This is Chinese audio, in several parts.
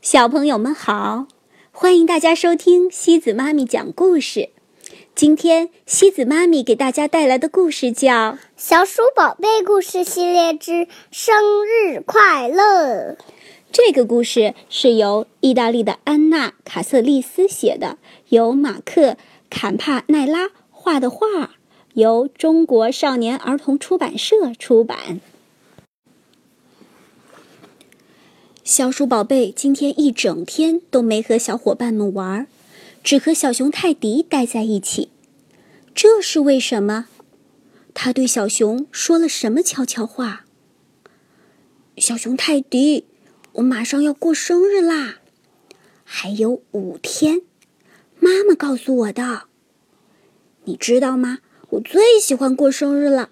小朋友们好，欢迎大家收听西子妈咪讲故事。今天西子妈咪给大家带来的故事叫《小鼠宝贝故事系列之生日快乐》。这个故事是由意大利的安娜·卡瑟利斯写的，由马克·坎帕奈拉画的画，由中国少年儿童出版社出版。小鼠宝贝今天一整天都没和小伙伴们玩，只和小熊泰迪待在一起。这是为什么？他对小熊说了什么悄悄话？小熊泰迪，我马上要过生日啦，还有五天。妈妈告诉我的。你知道吗？我最喜欢过生日了。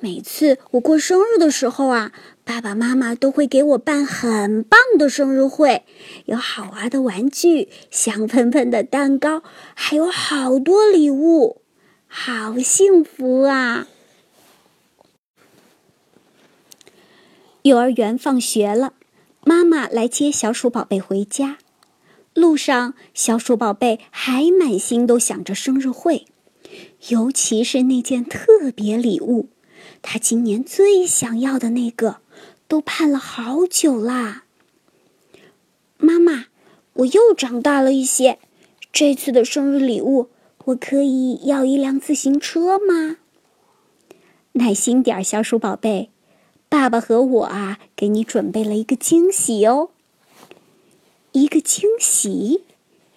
每次我过生日的时候啊，爸爸妈妈都会给我办很棒的生日会，有好玩的玩具、香喷喷的蛋糕，还有好多礼物，好幸福啊！幼儿园放学了，妈妈来接小鼠宝贝回家。路上，小鼠宝贝还满心都想着生日会，尤其是那件特别礼物。他今年最想要的那个，都盼了好久啦。妈妈，我又长大了一些，这次的生日礼物，我可以要一辆自行车吗？耐心点，小鼠宝贝，爸爸和我啊，给你准备了一个惊喜哦。一个惊喜，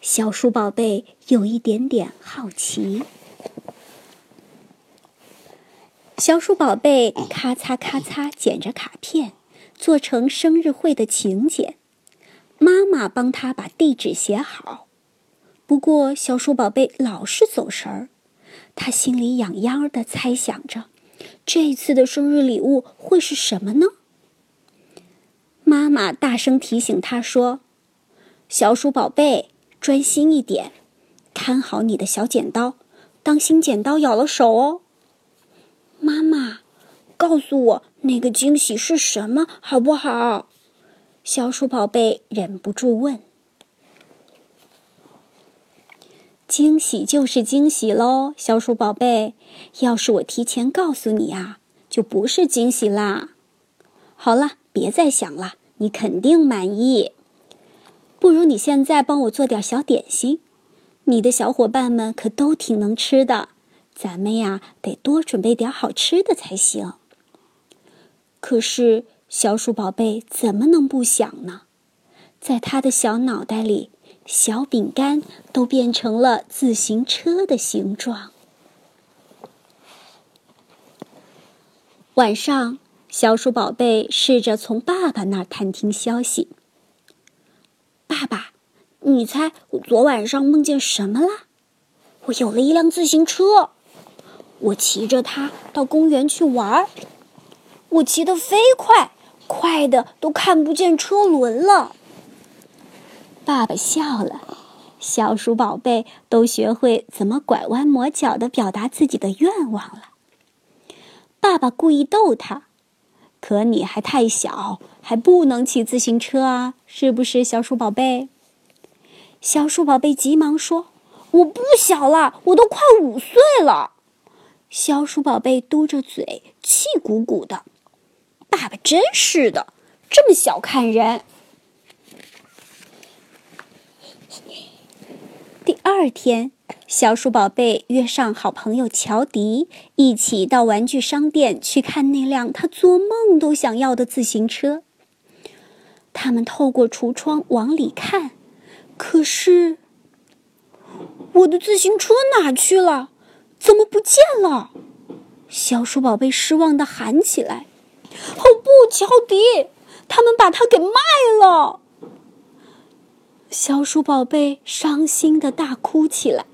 小鼠宝贝有一点点好奇。小鼠宝贝咔嚓咔嚓剪着卡片，做成生日会的请柬。妈妈帮他把地址写好。不过小鼠宝贝老是走神儿，他心里痒痒的猜想着，这次的生日礼物会是什么呢？妈妈大声提醒他说：“小鼠宝贝，专心一点，看好你的小剪刀，当心剪刀咬了手哦。”告诉我那个惊喜是什么，好不好？小鼠宝贝忍不住问。惊喜就是惊喜喽，小鼠宝贝。要是我提前告诉你啊，就不是惊喜啦。好了，别再想了，你肯定满意。不如你现在帮我做点小点心，你的小伙伴们可都挺能吃的。咱们呀，得多准备点好吃的才行。可是小鼠宝贝怎么能不想呢？在他的小脑袋里，小饼干都变成了自行车的形状。晚上，小鼠宝贝试着从爸爸那儿探听消息。爸爸，你猜我昨晚上梦见什么啦？我有了一辆自行车。我骑着它到公园去玩儿，我骑得飞快，快的都看不见车轮了。爸爸笑了，小鼠宝贝都学会怎么拐弯抹角的表达自己的愿望了。爸爸故意逗他：“可你还太小，还不能骑自行车啊，是不是，小鼠宝贝？”小鼠宝贝急忙说：“我不小了，我都快五岁了。”小鼠宝贝嘟着嘴，气鼓鼓的。爸爸真是的，这么小看人。第二天，小鼠宝贝约上好朋友乔迪，一起到玩具商店去看那辆他做梦都想要的自行车。他们透过橱窗往里看，可是我的自行车哪去了？怎么不见了？小鼠宝贝失望的喊起来：“哦不，乔迪，他们把它给卖了！”小鼠宝贝伤心的大哭起来。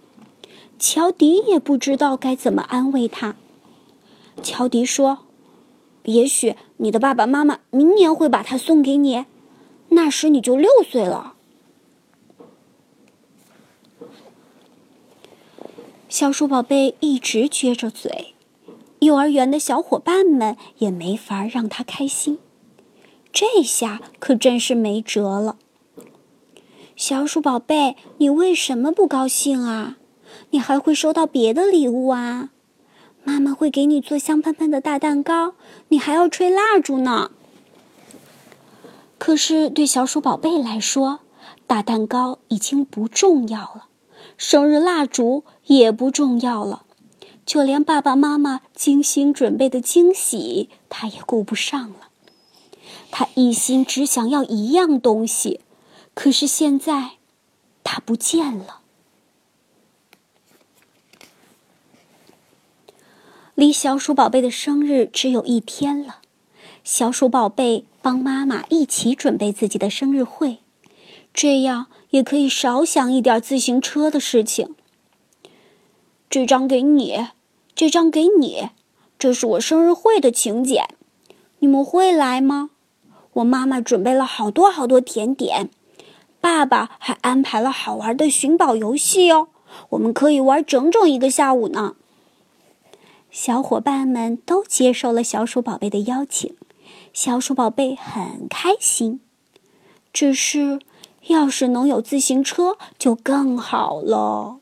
乔迪也不知道该怎么安慰他。乔迪说：“也许你的爸爸妈妈明年会把它送给你，那时你就六岁了。”小鼠宝贝一直撅着嘴，幼儿园的小伙伴们也没法让他开心。这下可真是没辙了。小鼠宝贝，你为什么不高兴啊？你还会收到别的礼物啊？妈妈会给你做香喷喷的大蛋糕，你还要吹蜡烛呢。可是对小鼠宝贝来说，大蛋糕已经不重要了，生日蜡烛也不重要了，就连爸爸妈妈精心准备的惊喜，他也顾不上了。他一心只想要一样东西，可是现在，它不见了。离小鼠宝贝的生日只有一天了，小鼠宝贝帮妈妈一起准备自己的生日会，这样也可以少想一点自行车的事情。这张给你，这张给你，这是我生日会的请柬，你们会来吗？我妈妈准备了好多好多甜点，爸爸还安排了好玩的寻宝游戏哦，我们可以玩整整一个下午呢。小伙伴们都接受了小鼠宝贝的邀请，小鼠宝贝很开心。只是，要是能有自行车就更好了。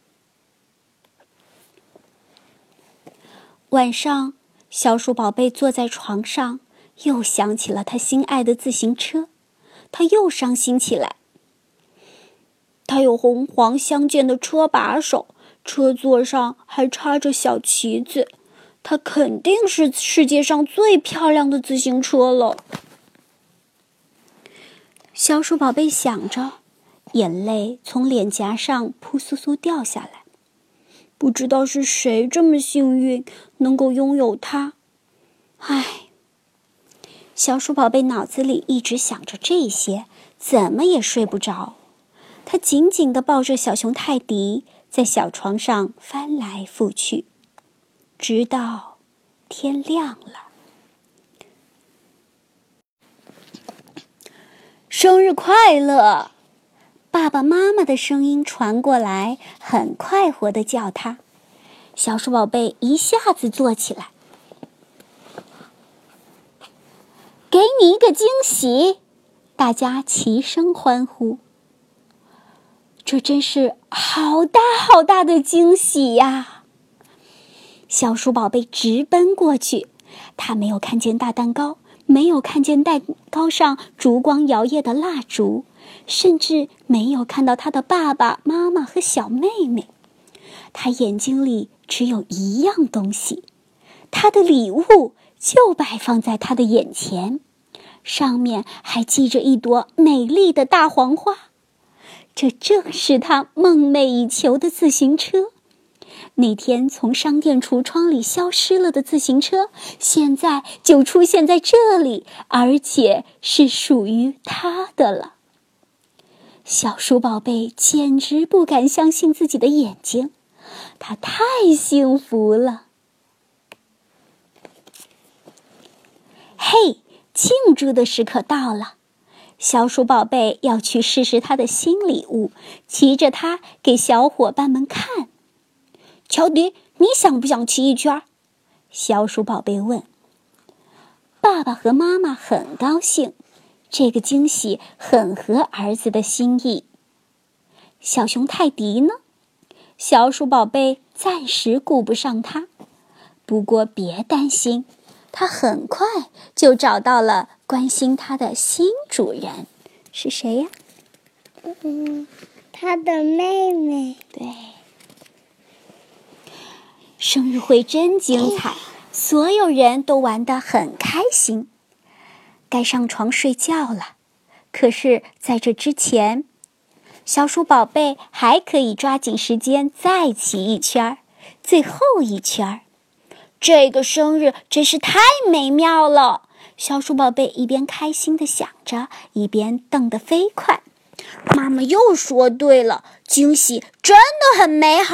晚上，小鼠宝贝坐在床上，又想起了他心爱的自行车，他又伤心起来。他有红黄相间的车把手，车座上还插着小旗子。它肯定是世界上最漂亮的自行车了。小鼠宝贝想着，眼泪从脸颊上扑簌簌掉下来。不知道是谁这么幸运，能够拥有它。唉，小鼠宝贝脑子里一直想着这些，怎么也睡不着。他紧紧地抱着小熊泰迪，在小床上翻来覆去。直到天亮了，生日快乐！爸爸妈妈的声音传过来，很快活的叫他。小鼠宝贝一下子坐起来，给你一个惊喜！大家齐声欢呼。这真是好大好大的惊喜呀！小鼠宝贝直奔过去，他没有看见大蛋糕，没有看见蛋糕上烛光摇曳的蜡烛，甚至没有看到他的爸爸妈妈和小妹妹。他眼睛里只有一样东西，他的礼物就摆放在他的眼前，上面还系着一朵美丽的大黄花。这正是他梦寐以求的自行车。那天从商店橱窗里消失了的自行车，现在就出现在这里，而且是属于他的了。小鼠宝贝简直不敢相信自己的眼睛，他太幸福了。嘿，庆祝的时刻到了，小鼠宝贝要去试试他的新礼物，骑着它给小伙伴们看。乔迪，你想不想骑一圈？小鼠宝贝问。爸爸和妈妈很高兴，这个惊喜很合儿子的心意。小熊泰迪呢？小鼠宝贝暂时顾不上它，不过别担心，它很快就找到了关心它的新主人，是谁呀？嗯，他的妹妹。对。生日会真精彩，所有人都玩得很开心。该上床睡觉了，可是在这之前，小鼠宝贝还可以抓紧时间再骑一圈儿，最后一圈儿。这个生日真是太美妙了！小鼠宝贝一边开心的想着，一边蹬得飞快。妈妈又说对了，惊喜真的很美好。